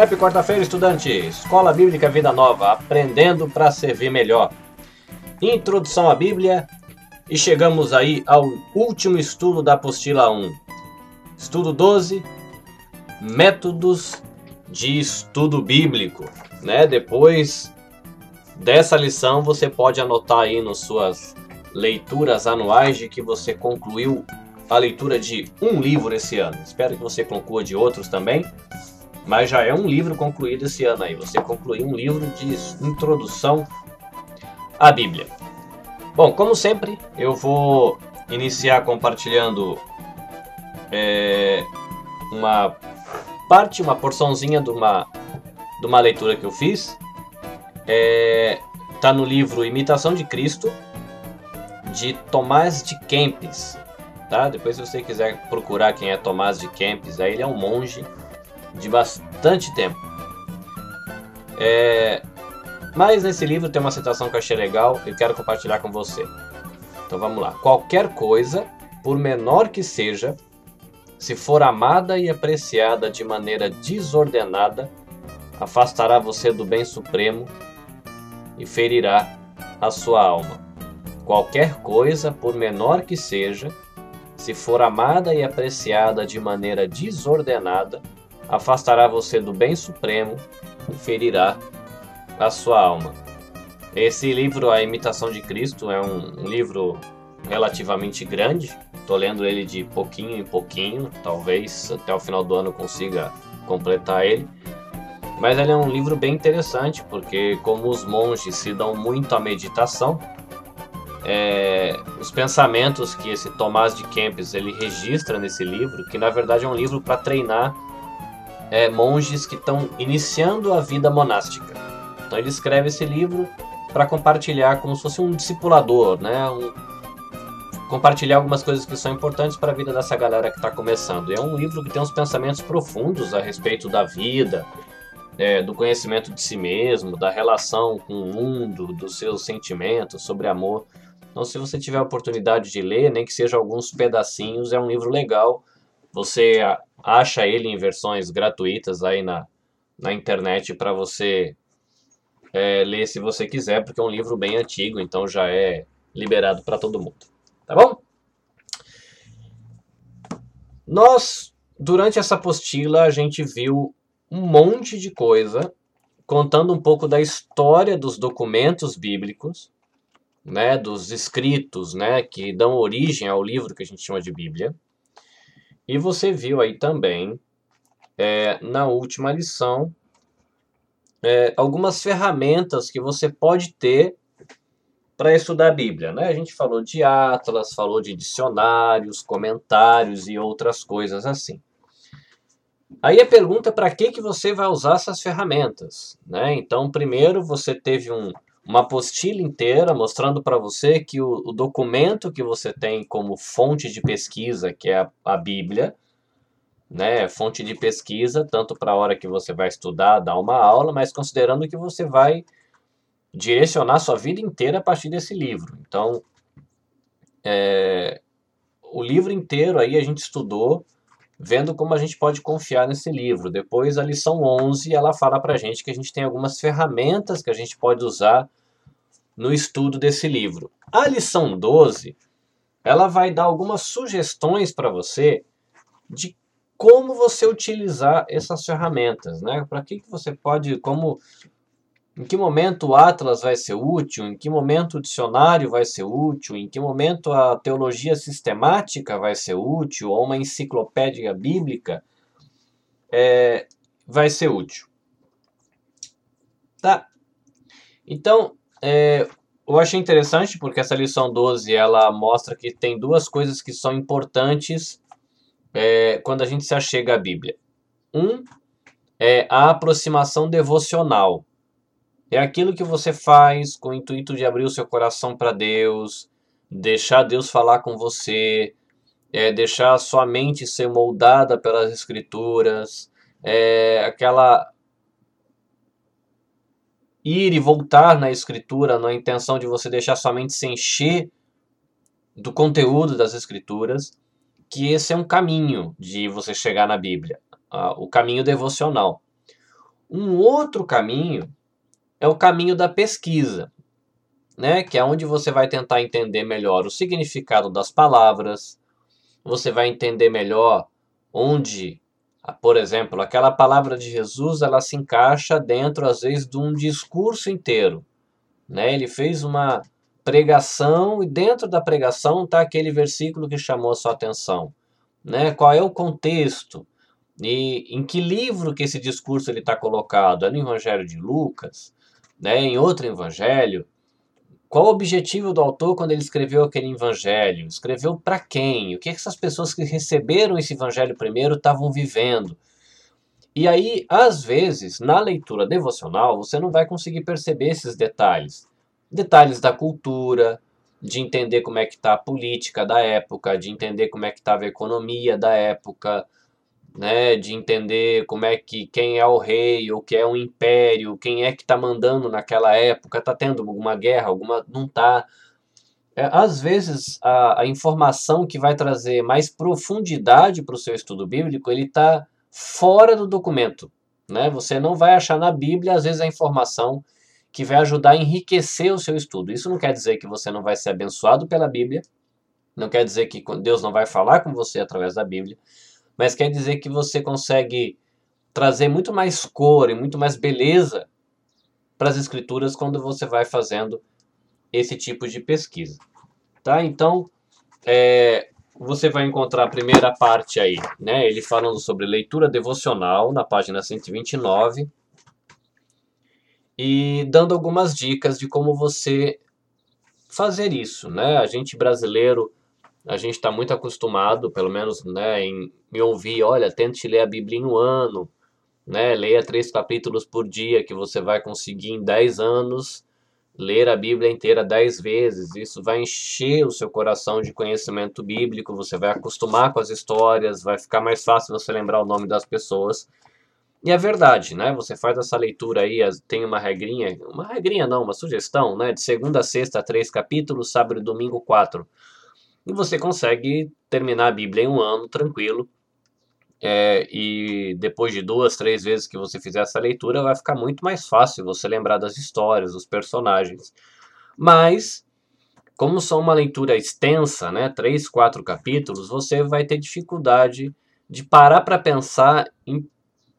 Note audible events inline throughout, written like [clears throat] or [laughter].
Happy quarta-feira, estudante! Escola Bíblica Vida Nova, aprendendo para servir melhor. Introdução à Bíblia e chegamos aí ao último estudo da apostila 1. Estudo 12, métodos de estudo bíblico, né? Depois dessa lição você pode anotar aí nas suas leituras anuais de que você concluiu a leitura de um livro esse ano. Espero que você conclua de outros também, mas já é um livro concluído esse ano aí. Você concluiu um livro de introdução à Bíblia. Bom, como sempre, eu vou iniciar compartilhando é, uma parte, uma porçãozinha de uma, de uma leitura que eu fiz. É, tá no livro Imitação de Cristo, de Tomás de Kempis. Tá? Depois, se você quiser procurar quem é Tomás de Kempis, aí ele é um monge de bastante tempo. É, mas nesse livro tem uma citação que eu achei legal e quero compartilhar com você. Então vamos lá. Qualquer coisa, por menor que seja, se for amada e apreciada de maneira desordenada, afastará você do bem supremo e ferirá a sua alma. Qualquer coisa, por menor que seja, se for amada e apreciada de maneira desordenada, afastará você do bem supremo e ferirá a sua alma. Esse livro, A Imitação de Cristo, é um, livro relativamente grande. Estou lendo ele de pouquinho em pouquinho, talvez até o final do ano consiga completar ele. Mas ele é um livro bem interessante, porque como os monges se dão muito à meditação, é, os pensamentos que esse Tomás de Kempis ele registra nesse livro, que na verdade é um livro para treinar é, monges que estão iniciando a vida monástica. Então ele escreve esse livro para compartilhar como se fosse um discipulador, né? Um, compartilhar algumas coisas que são importantes para a vida dessa galera que está começando. É um livro que tem uns pensamentos profundos a respeito da vida, é, do conhecimento de si mesmo, da relação com o mundo, dos seus sentimentos, sobre amor. Então, se você tiver a oportunidade de ler, nem que seja alguns pedacinhos, é um livro legal. Você acha ele em versões gratuitas aí na, na internet para você é, ler se você quiser, porque é um livro bem antigo, então já é liberado para todo mundo. Tá bom? Nós, durante essa apostila, a gente viu um monte de coisa contando um pouco da história dos documentos bíblicos né, dos escritos, né, que dão origem ao livro que a gente chama de Bíblia. E você viu aí também, é, na última lição, é, algumas ferramentas que você pode ter para estudar a Bíblia. Né? A gente falou de atlas, falou de dicionários, comentários e outras coisas assim. Aí a pergunta é para que, que você vai usar essas ferramentas? Né? Então, primeiro você teve um, uma apostila inteira mostrando para você que o, o, documento que você tem como fonte de pesquisa, que é a, a Bíblia, né, fonte de pesquisa, tanto para a hora que você vai estudar, dar uma aula, mas considerando que você vai direcionar sua vida inteira a partir desse livro. Então, é, o livro inteiro aí a gente estudou vendo como a gente pode confiar nesse livro. Depois, a lição 11, ela fala para a gente que a gente tem algumas ferramentas que a gente pode usar no estudo desse livro. A lição 12, ela vai dar algumas sugestões para você de como você utilizar essas ferramentas, né? Para que, que você pode, como, em que momento o Atlas vai ser útil, em que momento o dicionário vai ser útil, em que momento a teologia sistemática vai ser útil, ou uma enciclopédia bíblica é, vai ser útil. Tá? Então, é, eu achei interessante porque essa lição 12 ela mostra que tem duas coisas que são importantes é, quando a gente se achega à Bíblia. Um é a aproximação devocional. É aquilo que você faz com o intuito de abrir o seu coração para Deus, deixar Deus falar com você, é, deixar a sua mente ser moldada pelas Escrituras, é, aquela ir e voltar na escritura na intenção de você deixar sua mente se encher do conteúdo das escrituras, que esse é um caminho de você chegar na Bíblia, o caminho devocional. Um outro caminho é o caminho da pesquisa, né? Que é onde você vai tentar entender melhor o significado das palavras, você vai entender melhor onde, por exemplo, aquela palavra de Jesus, ela se encaixa dentro às vezes de um discurso inteiro, né? Ele fez uma pregação e dentro da pregação está aquele versículo que chamou a sua atenção, né? Qual é o contexto? E em que livro que esse discurso está colocado? É no Evangelho de Lucas? Né? Em outro Evangelho? Qual o objetivo do autor quando ele escreveu aquele Evangelho? Escreveu para quem? O que essas pessoas que receberam esse Evangelho primeiro estavam vivendo? E aí, às vezes, na leitura devocional, você não vai conseguir perceber esses detalhes. Detalhes da cultura, de entender como é que está a política da época, de entender como é que estava a economia da época, né, de entender como é que quem é o rei, o que é um império, quem é que está mandando naquela época, está tendo alguma guerra, alguma não está. É, às vezes a, a, informação que vai trazer mais profundidade para o seu estudo bíblico, ele está fora do documento, né? Você não vai achar na Bíblia às vezes a informação que vai ajudar a enriquecer o seu estudo. Isso não quer dizer que você não vai ser abençoado pela Bíblia, não quer dizer que Deus não vai falar com você através da Bíblia, mas quer dizer que você consegue trazer muito mais cor e muito mais beleza para as escrituras quando você vai fazendo esse tipo de pesquisa. Tá? Então, é, você vai encontrar a primeira parte aí, né? Ele falando sobre leitura devocional na página 129 e dando algumas dicas de como você fazer isso, né? A gente brasileiro, a gente está muito acostumado, pelo menos, né, em, em ouvir, olha, tente ler a Bíblia em um ano, né? Leia três capítulos por dia que você vai conseguir em dez anos ler a Bíblia inteira dez vezes. Isso vai encher o seu coração de conhecimento bíblico, você vai acostumar com as histórias, vai ficar mais fácil você lembrar o nome das pessoas. E é verdade, né? Você faz essa leitura aí, tem uma regrinha, uma regrinha não, uma sugestão, né? De segunda a sexta, três capítulos, sábado e domingo, quatro. E você consegue terminar a Bíblia em um ano, tranquilo. É, e depois de duas, três vezes que você fizer essa leitura, vai ficar muito mais fácil você lembrar das histórias, dos personagens. Mas, como são uma leitura extensa, né? Três, quatro capítulos, você vai ter dificuldade de parar para pensar em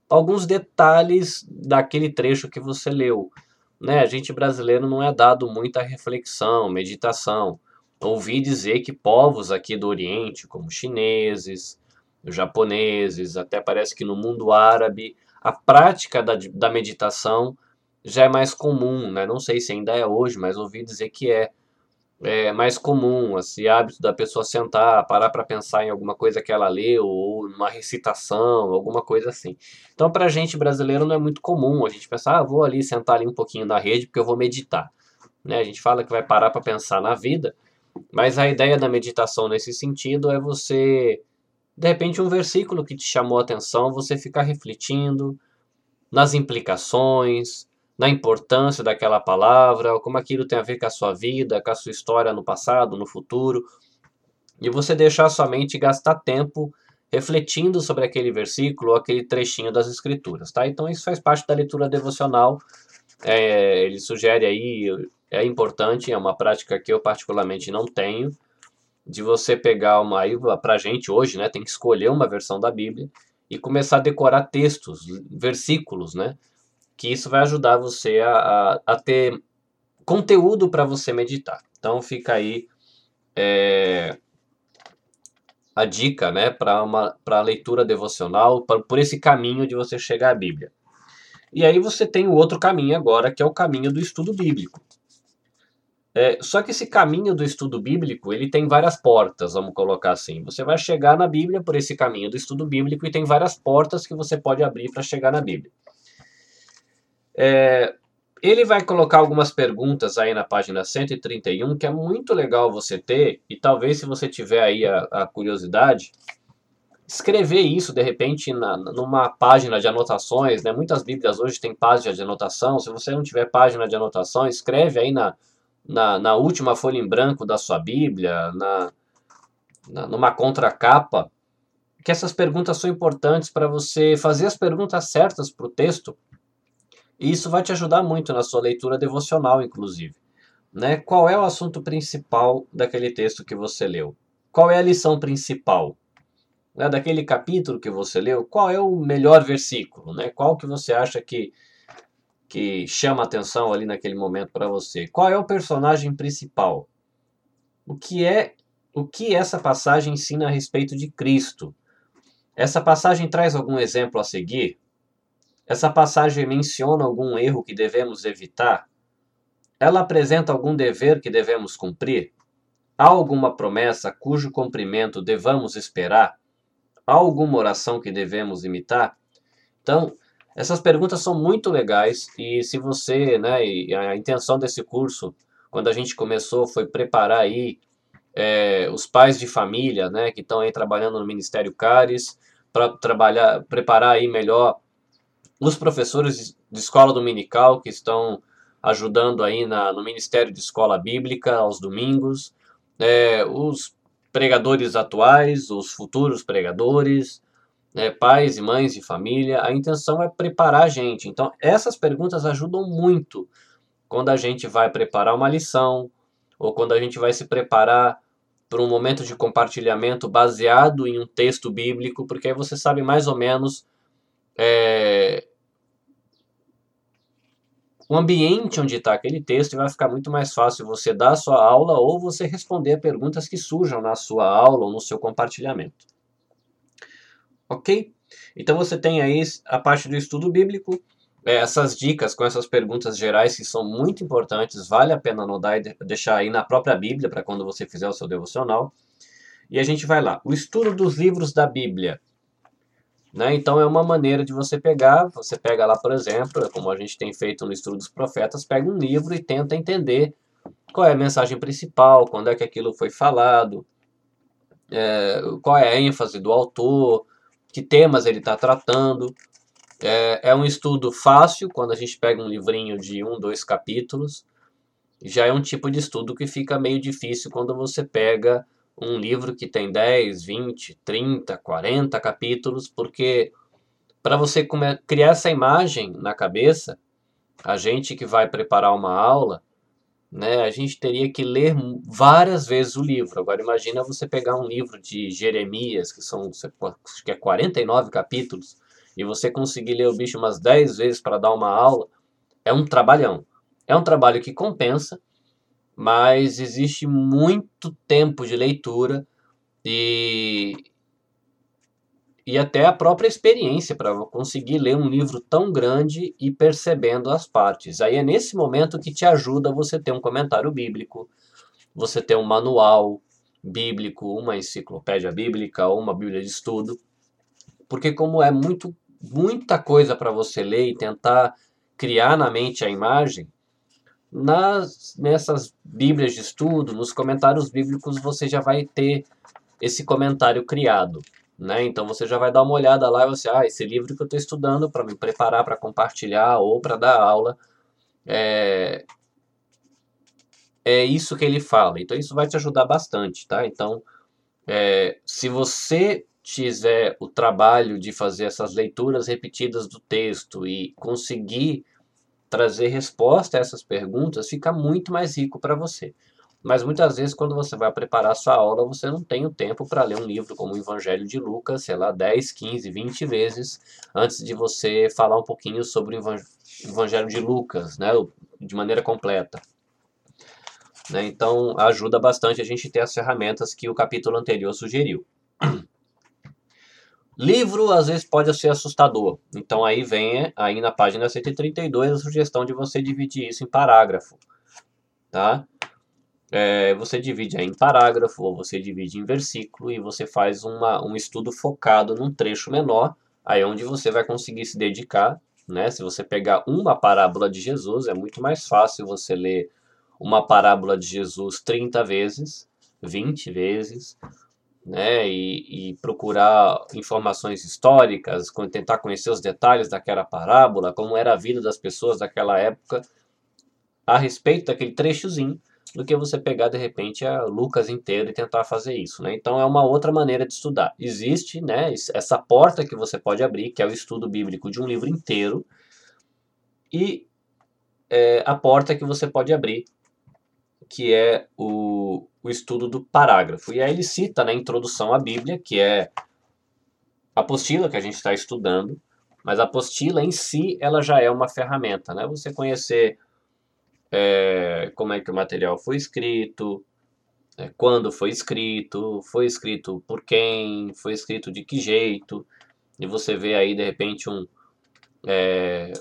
alguns detalhes daquele trecho que você leu. Né? A gente brasileiro não é dado muita reflexão, meditação. Ouvi dizer que povos aqui do Oriente, como chineses, japoneses, até parece que no mundo árabe, a prática da, da meditação já é mais comum, né? Não sei se ainda é hoje, mas ouvi dizer que é é, mais comum, esse hábito da pessoa sentar, parar para pensar em alguma coisa que ela leu, ou numa recitação, alguma coisa assim. Então, para a gente brasileiro não é muito comum a gente pensar, ah, vou ali sentar ali um pouquinho na rede porque eu vou meditar. Né? A gente fala que vai parar para pensar na vida, mas a ideia da meditação nesse sentido é você, de repente, um versículo que te chamou a atenção, você ficar refletindo nas implicações, na importância daquela palavra, como aquilo tem a ver com a sua vida, com a sua história no passado, no futuro, e você deixar sua mente gastar tempo refletindo sobre aquele versículo ou aquele trechinho das escrituras, tá? Então isso faz parte da leitura devocional. É, ele sugere aí, é importante, é uma prática que eu particularmente não tenho, de você pegar uma aí pra gente hoje, né, tem que escolher uma versão da Bíblia e começar a decorar textos, versículos, né? que isso vai ajudar você a, a, a ter conteúdo para você meditar. Então fica aí é, a dica né, para a leitura devocional, pra, por esse caminho de você chegar à Bíblia. E aí você tem o outro caminho agora, que é o caminho do estudo bíblico. É, só que esse caminho do estudo bíblico, ele tem várias portas, vamos colocar assim. Você vai chegar na Bíblia por esse caminho do estudo bíblico e tem várias portas que você pode abrir para chegar na Bíblia. É, ele vai colocar algumas perguntas aí na página 131 que é muito legal você ter, e talvez se você tiver aí a, a curiosidade, escrever isso de repente na, numa página de anotações, né? Muitas Bíblias hoje têm página de anotação. Se você não tiver página de anotação, escreve aí na, na, na última folha em branco da sua Bíblia, na, na numa contracapa, que essas perguntas são importantes para você fazer as perguntas certas para o texto E isso vai te ajudar muito na sua leitura devocional, inclusive. Né? Qual é o assunto principal daquele texto que você leu? Qual é a lição principal? Né? Daquele capítulo que você leu, qual é o melhor versículo? Né? Qual que você acha que, que chama atenção ali naquele momento para você? Qual é o personagem principal? O que é o que essa passagem ensina a respeito de Cristo? Essa passagem traz algum exemplo a seguir? Essa passagem menciona algum erro que devemos evitar? Ela apresenta algum dever que devemos cumprir? Há alguma promessa cujo cumprimento devamos esperar? Há alguma oração que devemos imitar? Então, essas perguntas são muito legais e se você, né, a intenção desse curso, quando a gente começou, foi preparar aí é, os pais de família, né, que estão aí trabalhando no Ministério Cares, para trabalhar, preparar aí melhor os professores de escola dominical que estão ajudando aí na, no Ministério de Escola Bíblica aos domingos, é, os pregadores atuais, os futuros pregadores, né, pais e mães de família. A intenção é preparar a gente. Então, essas perguntas ajudam muito quando a gente vai preparar uma lição ou quando a gente vai se preparar para um momento de compartilhamento baseado em um texto bíblico, porque aí você sabe mais ou menos é, o ambiente onde está aquele texto e vai ficar muito mais fácil você dar a sua aula ou você responder a perguntas que surjam na sua aula ou no seu compartilhamento. Ok? Então você tem aí a parte do estudo bíblico, é, essas dicas com essas perguntas gerais que são muito importantes, vale a pena anotar e deixar aí na própria Bíblia para quando você fizer o seu devocional. E a gente vai lá. O estudo dos livros da Bíblia. Né? Então é uma maneira de você pegar, você pega lá, por exemplo, como a gente tem feito no estudo dos profetas, pega um livro e tenta entender qual é a mensagem principal, quando é que aquilo foi falado, é, qual é a ênfase do autor, que temas ele está tratando. É, é um estudo fácil quando a gente pega um livrinho de um, dois capítulos. Já é um tipo de estudo que fica meio difícil quando você pega um livro que tem 10, 20, 30, 40 capítulos, porque para você criar essa imagem na cabeça, a gente que vai preparar uma aula, né, a gente teria que ler várias vezes o livro. Agora imagina você pegar um livro de Jeremias, que são que é 49 capítulos, e você conseguir ler o bicho umas 10 vezes para dar uma aula, é um trabalhão. É um trabalho que compensa, mas existe muito tempo de leitura e, e até a própria experiência para conseguir ler um livro tão grande e percebendo as partes. Aí é nesse momento que te ajuda você ter um comentário bíblico, você ter um manual bíblico, uma enciclopédia bíblica ou uma bíblia de estudo, porque como é muito muita coisa para você ler e tentar criar na mente a imagem, nas nessas bíblias de estudo, nos comentários bíblicos, você já vai ter esse comentário criado. Né? Então você já vai dar uma olhada lá e você, ah, esse livro que eu estou estudando para me preparar para compartilhar ou para dar aula, é, é isso que ele fala. Então isso vai te ajudar bastante, tá? Então, é, se você tiver o trabalho de fazer essas leituras repetidas do texto e conseguir trazer resposta a essas perguntas, fica muito mais rico para você. Mas muitas vezes, quando você vai preparar sua aula, você não tem o tempo para ler um livro como o Evangelho de Lucas, sei lá, 10, 15, 20 vezes, antes de você falar um pouquinho sobre o Evangelho de Lucas, né, de maneira completa. Né, então, ajuda bastante a gente ter as ferramentas que o capítulo anterior sugeriu. [clears throat] Livro às vezes pode ser assustador. Então aí vem aí na página 132 a sugestão de você dividir isso em parágrafo, tá? É, você divide em parágrafo ou você divide em versículo e você faz uma, um estudo focado num trecho menor, aí é onde você vai conseguir se dedicar, né? Se você pegar uma parábola de Jesus, é muito mais fácil você ler uma parábola de Jesus 30 vezes, 20 vezes, né, e, e, procurar informações históricas, tentar conhecer os detalhes daquela parábola, como era a vida das pessoas daquela época a respeito daquele trechozinho, do que você pegar de repente a Lucas inteiro e tentar fazer isso, né? Então é uma outra maneira de estudar. Existe, né, essa porta que você pode abrir, que é o estudo bíblico de um livro inteiro, e é, a porta que você pode abrir, que é o, o estudo do parágrafo. E aí ele cita na introdução à Bíblia, que é a apostila que a gente está estudando, mas a apostila em si ela já é uma ferramenta, né? Você conhecer é, como é que o material foi escrito, é, quando foi escrito, foi escrito por quem, foi escrito de que jeito, e você vê aí de repente um é,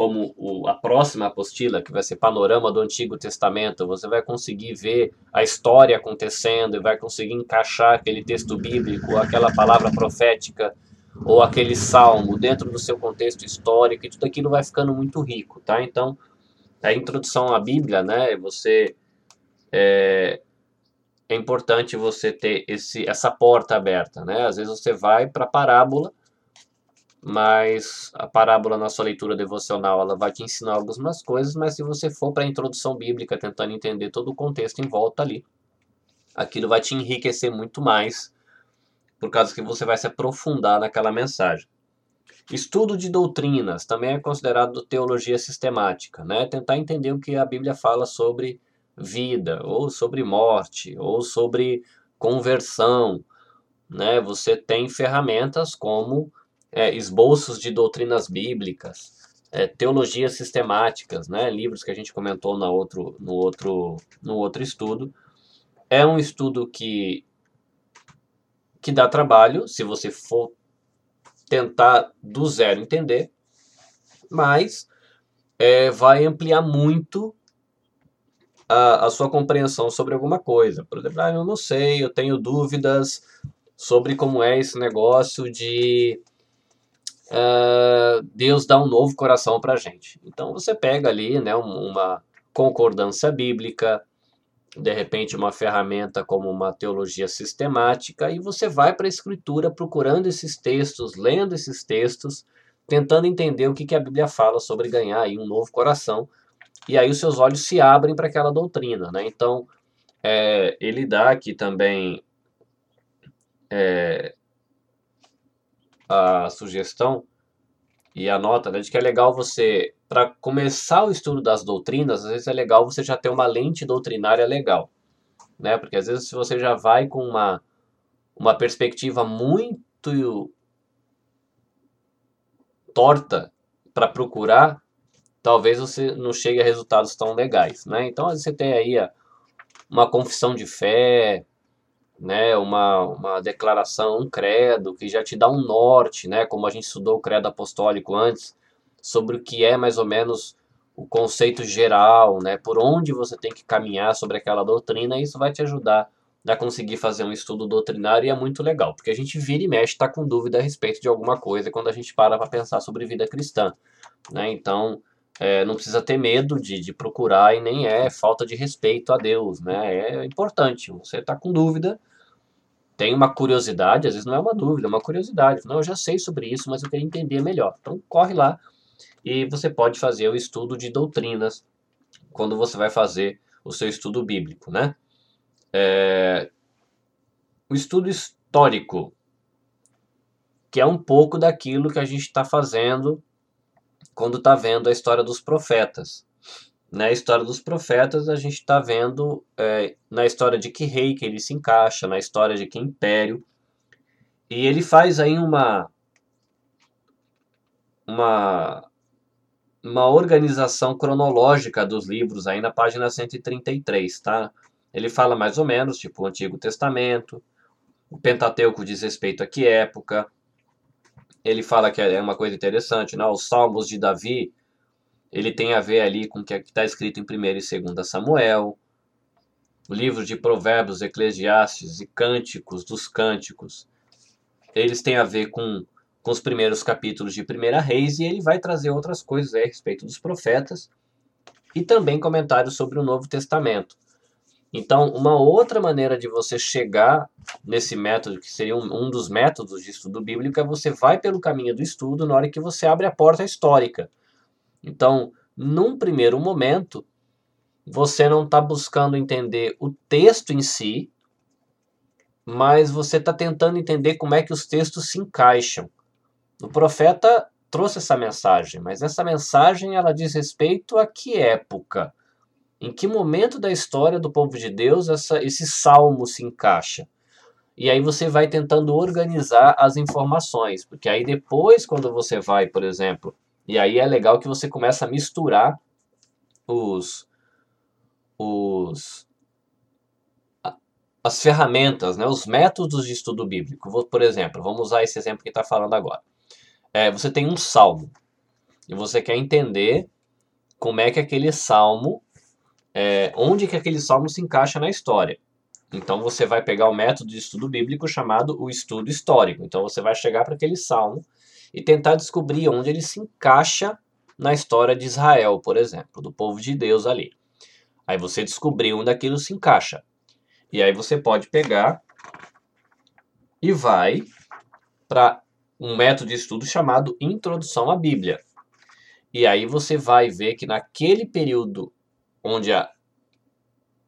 como o, a próxima apostila, que vai ser Panorama do Antigo Testamento, você vai conseguir ver a história acontecendo e vai conseguir encaixar aquele texto bíblico, aquela palavra profética ou aquele salmo dentro do seu contexto histórico e tudo aquilo vai ficando muito rico, tá? Então, a introdução à Bíblia, né? Você é, é importante você ter esse, essa porta aberta, né? Às vezes você vai para a parábola mas a parábola na sua leitura devocional ela vai te ensinar algumas coisas, mas se você for para a introdução bíblica tentando entender todo o contexto em volta ali, aquilo vai te enriquecer muito mais, por causa que você vai se aprofundar naquela mensagem. Estudo de doutrinas também é considerado teologia sistemática, né? Tentar entender o que a Bíblia fala sobre vida, ou sobre morte, ou sobre conversão, né? Você tem ferramentas como é, esboços de doutrinas bíblicas, é, teologias sistemáticas, né, livros que a gente comentou no outro, no, outro, no outro estudo. É um estudo que, que dá trabalho, se você for tentar do zero entender, mas é, vai ampliar muito a, a, sua compreensão sobre alguma coisa. Por exemplo, ah, eu não sei, eu tenho dúvidas sobre como é esse negócio de uh, Deus dá um novo coração para gente. Então você pega ali né, uma concordância bíblica, de repente uma ferramenta como uma teologia sistemática, e você vai para a Escritura procurando esses textos, lendo esses textos, tentando entender o que, que a Bíblia fala sobre ganhar aí um novo coração, e aí os seus olhos se abrem para aquela doutrina. Né? Então, é, ele dá aqui também é, a sugestão e a nota né, de que é legal você, para começar o estudo das doutrinas, às vezes é legal você já ter uma lente doutrinária legal. Né? Porque às vezes se você já vai com uma, uma perspectiva muito torta para procurar, talvez você não chegue a resultados tão legais. Né? Então às vezes você tem aí uma confissão de fé, né, uma, uma declaração, um credo, que já te dá um norte, né, como a gente estudou o credo apostólico antes, sobre o que é mais ou menos o conceito geral, né, por onde você tem que caminhar sobre aquela doutrina, isso vai te ajudar a conseguir fazer um estudo doutrinário e é muito legal, porque a gente vira e mexe, está com dúvida a respeito de alguma coisa quando a gente para para pensar sobre vida cristã, né, então é, não precisa ter medo de, de procurar e nem é falta de respeito a Deus, né? É importante. Você está com dúvida, tem uma curiosidade, às vezes não é uma dúvida, é uma curiosidade. Não, eu já sei sobre isso, mas eu queria entender melhor. Então corre lá e você pode fazer o estudo de doutrinas quando você vai fazer o seu estudo bíblico, né? É... O estudo histórico, que é um pouco daquilo que a gente está fazendo quando está vendo a história dos profetas na história dos profetas, a gente está vendo é, na história de que rei que ele se encaixa, na história de que império. E ele faz aí uma, uma, uma organização cronológica dos livros aí na página 133, tá? Ele fala mais ou menos, tipo, o Antigo Testamento, o Pentateuco diz respeito a que época. Ele fala que é uma coisa interessante, né? Os Salmos de Davi ele tem a ver ali com o que está escrito em 1 e 2 Samuel, o livro de Provérbios, Eclesiastes e Cânticos dos Cânticos. Eles têm a ver com, com os primeiros capítulos de 1 Reis e ele vai trazer outras coisas a respeito dos profetas e também comentários sobre o Novo Testamento. Então, uma outra maneira de você chegar nesse método, que seria um, um dos métodos de estudo bíblico, é você vai pelo caminho do estudo na hora que você abre a porta histórica. Então, num primeiro momento, você não está buscando entender o texto em si, mas você está tentando entender como é que os textos se encaixam. O profeta trouxe essa mensagem, mas essa mensagem ela diz respeito a que época? Em que momento da história do povo de Deus essa, esse salmo se encaixa? E aí você vai tentando organizar as informações, porque aí depois, quando você vai, por exemplo, e aí é legal que você começa a misturar os, os as ferramentas, né, os métodos de estudo bíblico. Vou, por exemplo, vamos usar esse exemplo que está falando agora. É, você tem um salmo e você quer entender como é que aquele salmo, é, onde que aquele salmo se encaixa na história. Então você vai pegar o método de estudo bíblico chamado o estudo histórico. Então você vai chegar para aquele salmo e tentar descobrir onde ele se encaixa na história de Israel, por exemplo, do povo de Deus ali. Aí você descobriu onde aquilo se encaixa. E aí você pode pegar e vai para um método de estudo chamado Introdução à Bíblia. E aí você vai ver que naquele período onde a,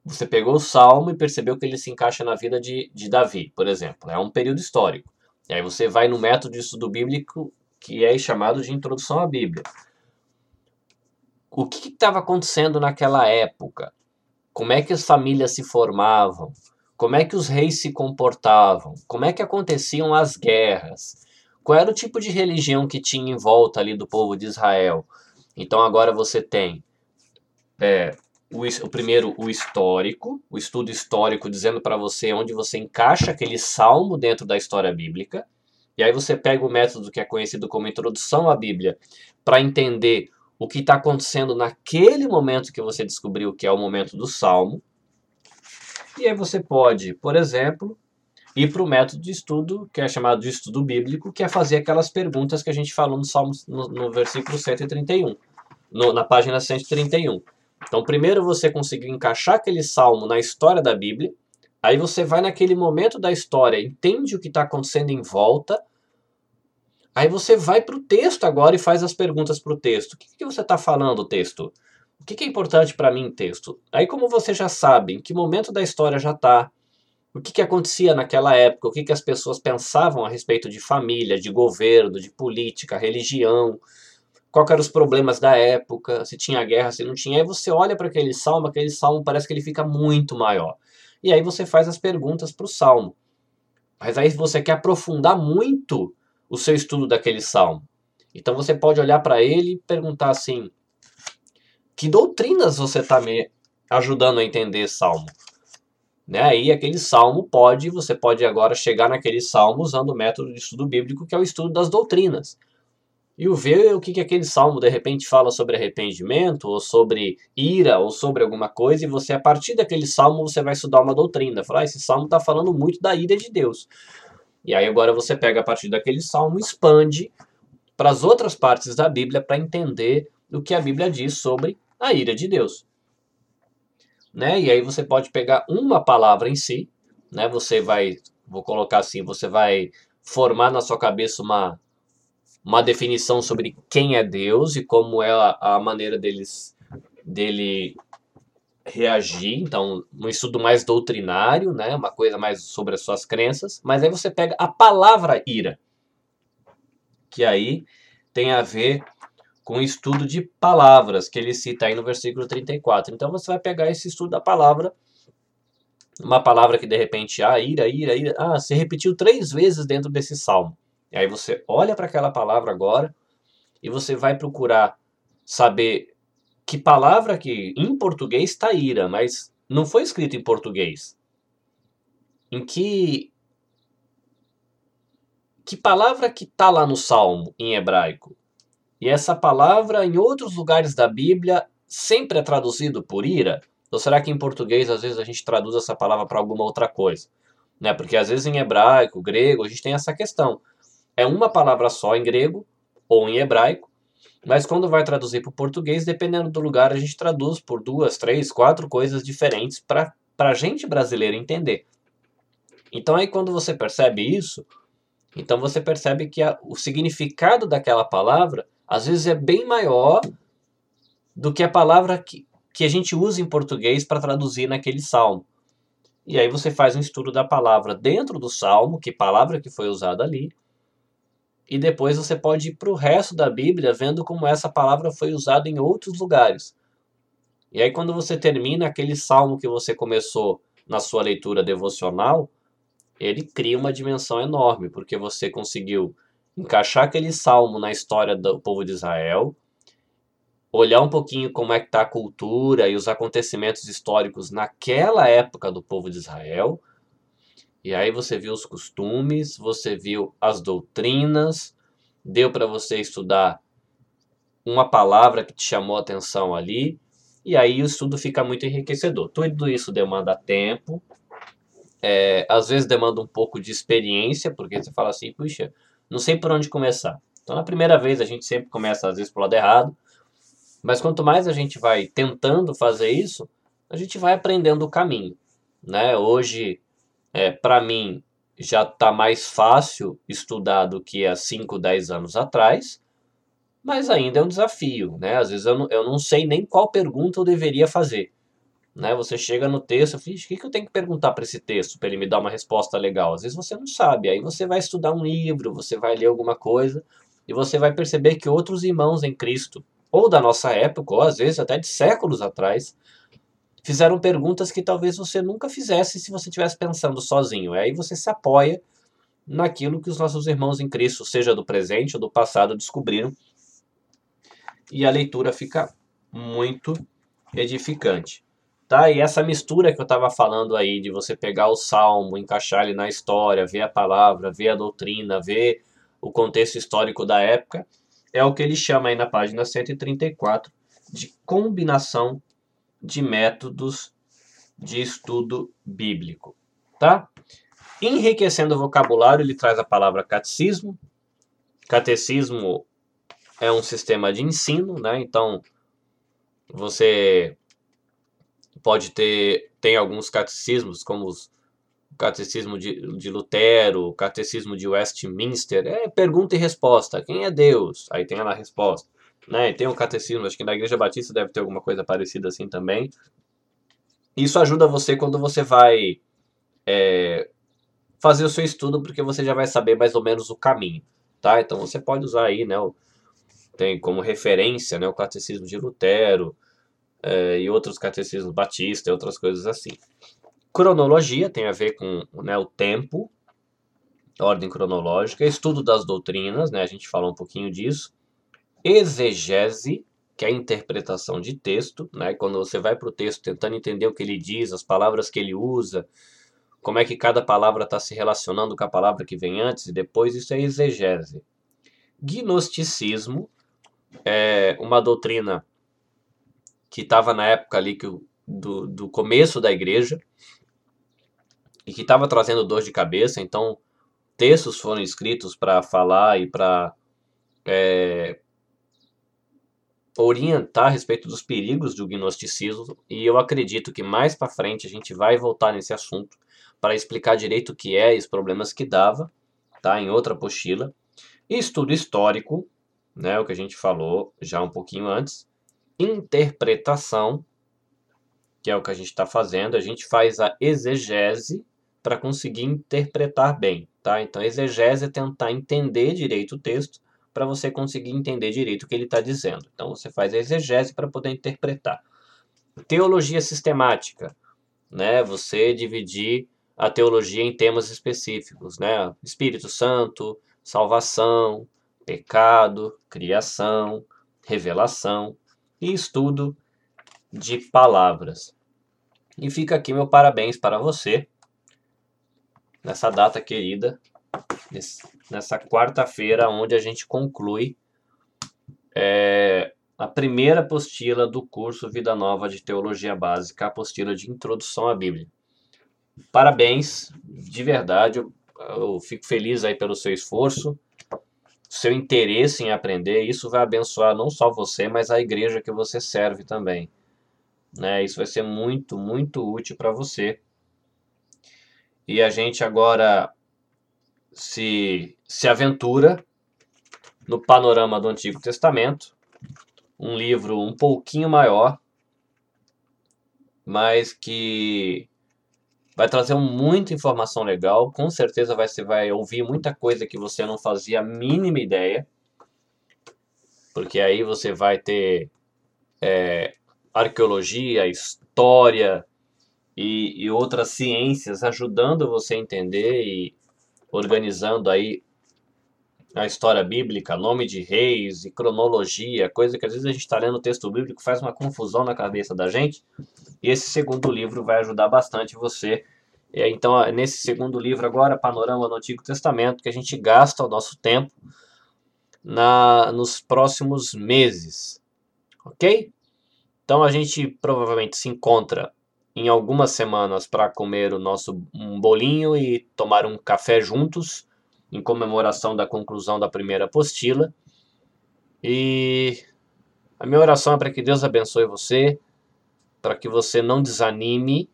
você pegou o Salmo e percebeu que ele se encaixa na vida de, de Davi, por exemplo. É um período histórico. E aí você vai no método de estudo bíblico que é chamado de Introdução à Bíblia. O que estava acontecendo naquela época? Como é que as famílias se formavam? Como é que os reis se comportavam? Como é que aconteciam as guerras? Qual era o tipo de religião que tinha em volta ali do povo de Israel? Então agora você tem é, o, o primeiro, o histórico, o estudo histórico dizendo para você onde você encaixa aquele salmo dentro da história bíblica. E aí você pega o método que é conhecido como introdução à Bíblia para entender o que está acontecendo naquele momento que você descobriu que é o momento do salmo. E aí você pode, por exemplo, ir para o método de estudo, que é chamado de estudo bíblico, que é fazer aquelas perguntas que a gente falou no, salmo, no, no versículo 131, no, na página 131. Então, primeiro você conseguiu encaixar aquele salmo na história da Bíblia, aí você vai naquele momento da história, entende o que está acontecendo em volta, aí você vai para o texto agora e faz as perguntas para o texto. O que, que você está falando, texto? O que, que é importante para mim, texto? Aí, como você já sabe em que momento da história já está, o que, que acontecia naquela época, o que, que as pessoas pensavam a respeito de família, de governo, de política, religião, qual eram os problemas da época, se tinha guerra, se não tinha. Aí você olha para aquele salmo, aquele salmo parece que ele fica muito maior. E aí você faz as perguntas para o salmo. Mas aí você quer aprofundar muito o seu estudo daquele salmo. Então você pode olhar para ele e perguntar assim: que doutrinas você está me ajudando a entender salmo? Né? Aí aquele salmo pode, você pode agora chegar naquele salmo usando o método de estudo bíblico, que é o estudo das doutrinas e o ver o que, que aquele salmo de repente fala sobre arrependimento, ou sobre ira, ou sobre alguma coisa, e você, a partir daquele salmo, você vai estudar uma doutrina. Falar, ah, esse salmo está falando muito da ira de Deus. E aí agora você pega a partir daquele salmo, expande para as outras partes da Bíblia para entender o que a Bíblia diz sobre a ira de Deus. Né? E aí você pode pegar uma palavra em si, né? Você vai, vou colocar assim, você vai formar na sua cabeça uma uma definição sobre quem é Deus e como é a, a maneira deles dele reagir, então um estudo mais doutrinário, né, uma coisa mais sobre as suas crenças, mas aí você pega a palavra ira, que aí tem a ver com estudo de palavras que ele cita aí no versículo 34. Então você vai pegar esse estudo da palavra, uma palavra que de repente, ah, ira, ira, ira, ah, se repetiu três vezes dentro desse salmo. E aí você olha para aquela palavra agora e você vai procurar saber que palavra que em português está ira, mas não foi escrito em português. Em que que palavra que está lá no Salmo em hebraico? E essa palavra em outros lugares da Bíblia sempre é traduzido por ira? Ou será que em português às vezes a gente traduz essa palavra para alguma outra coisa? Né? Porque às vezes em hebraico, grego, a gente tem essa questão é uma palavra só em grego ou em hebraico, mas quando vai traduzir para o português, dependendo do lugar, a gente traduz por duas, três, quatro coisas diferentes para a gente brasileiro entender. Então aí quando você percebe isso, então você percebe que a, o significado daquela palavra às vezes é bem maior do que a palavra que, que a gente usa em português para traduzir naquele salmo. E aí você faz um estudo da palavra dentro do salmo, que palavra que foi usada ali, e depois você pode ir para o resto da Bíblia vendo como essa palavra foi usada em outros lugares. E aí, quando você termina aquele salmo que você começou na sua leitura devocional, ele cria uma dimensão enorme, porque você conseguiu encaixar aquele salmo na história do povo de Israel, olhar um pouquinho como é que está a cultura e os acontecimentos históricos naquela época do povo de Israel, e aí você viu os costumes, você viu as doutrinas, deu para você estudar uma palavra que te chamou atenção ali, e aí o estudo fica muito enriquecedor. Tudo isso demanda tempo, é, às vezes demanda um pouco de experiência, porque você fala assim, puxa, não sei por onde começar. Então, na primeira vez, a gente sempre começa, às vezes, pelo lado errado, mas quanto mais a gente vai tentando fazer isso, a gente vai aprendendo o caminho. Né? Hoje, é, para mim, já está mais fácil estudar do que há 5, 10 anos atrás, mas ainda é um desafio, né? Às vezes eu não, eu não sei nem qual pergunta eu deveria fazer. Né? Você chega no texto, falo, o que, que eu tenho que perguntar para esse texto para ele me dar uma resposta legal? Às vezes você não sabe, aí você vai estudar um livro, você vai ler alguma coisa e você vai perceber que outros irmãos em Cristo, ou da nossa época, ou às vezes até de séculos atrás, fizeram perguntas que talvez você nunca fizesse se você estivesse pensando sozinho. Aí você se apoia naquilo que os nossos irmãos em Cristo, seja do presente ou do passado, descobriram. E a leitura fica muito edificante. Tá? E essa mistura que eu estava falando aí, de você pegar o salmo, encaixar ele na história, ver a palavra, ver a doutrina, ver o contexto histórico da época, é o que ele chama aí na página 134 de combinação de métodos de estudo bíblico, tá? Enriquecendo o vocabulário, ele traz a palavra catecismo. Catecismo é um sistema de ensino, né? Então, você pode ter tem alguns catecismos como os, o catecismo de, de Lutero, o catecismo de Westminster, é pergunta e resposta. Quem é Deus? Aí tem a resposta né? E tem um catecismo, acho que na Igreja Batista deve ter alguma coisa parecida assim também. Isso ajuda você quando você vai é, fazer o seu estudo, porque você já vai saber mais ou menos o caminho, tá? Então você pode usar aí, né? O, tem como referência, né? O catecismo de Lutero é, e outros catecismos batistas e outras coisas assim. Cronologia tem a ver com né, o tempo, ordem cronológica, estudo das doutrinas, né? A gente falou um pouquinho disso exegese, que é a interpretação de texto, né? quando você vai para o texto tentando entender o que ele diz, as palavras que ele usa, como é que cada palavra está se relacionando com a palavra que vem antes e depois, isso é exegese. Gnosticismo é uma doutrina que estava na época ali que, do, do começo da igreja e que estava trazendo dor de cabeça, então textos foram escritos para falar e para é, orientar a respeito dos perigos do gnosticismo e eu acredito que mais para frente a gente vai voltar nesse assunto para explicar direito o que é e os problemas que dava, tá? Em outra apostila. Estudo histórico, né, o que a gente falou já um pouquinho antes. Interpretação, que é o que a gente está fazendo, a gente faz a exegese para conseguir interpretar bem, tá? Então, exegese é tentar entender direito o texto para você conseguir entender direito o que ele está dizendo. Então você faz a exegese para poder interpretar. Teologia sistemática, né? Você dividir a teologia em temas específicos, né? Espírito Santo, salvação, pecado, criação, revelação e estudo de palavras. E fica aqui meu parabéns para você nessa data querida, nessa quarta-feira, onde a gente conclui é, a primeira apostila do curso Vida Nova de Teologia Básica, a apostila de Introdução à Bíblia. Parabéns, de verdade, eu, eu fico feliz aí pelo seu esforço, seu interesse em aprender. Isso vai abençoar não só você, mas a igreja que você serve também. Né? Isso vai ser muito, muito útil para você. E a gente agora se, se aventura no panorama do Antigo Testamento, um livro um pouquinho maior, mas que Vai trazer muita informação legal. Com certeza vai, você vai ouvir muita coisa que você não fazia a mínima ideia. Porque aí você vai ter é, arqueologia, história e, e outras ciências ajudando você a entender e organizando aí a história bíblica, nome de reis e cronologia, coisa que às vezes a gente está lendo o texto bíblico faz uma confusão na cabeça da gente. E esse segundo livro vai ajudar bastante você. Então, nesse segundo livro agora, Panorama do Antigo Testamento, que a gente gasta o nosso tempo na nos próximos meses, ok? Então a gente provavelmente se encontra em algumas semanas para comer o nosso um bolinho e tomar um café juntos em comemoração da conclusão da primeira apostila. E a minha oração é para que Deus abençoe você, para que você não desanime,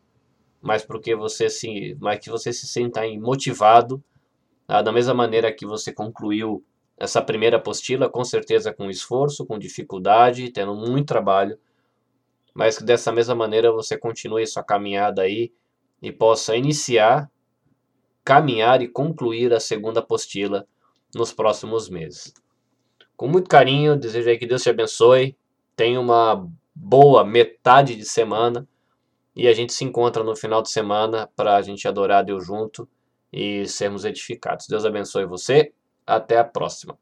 mas porque você se, mas que você se sinta motivado, ah, da mesma maneira que você concluiu essa primeira apostila, com certeza com esforço, com dificuldade, tendo muito trabalho, mas que dessa mesma maneira você continue sua caminhada aí e possa iniciar caminhar e concluir a segunda apostila nos próximos meses. Com muito carinho, desejo aí que Deus te abençoe. Tenha uma boa metade de semana e a gente se encontra no final de semana para a gente adorar Deus junto e sermos edificados. Deus abençoe você. Até a próxima.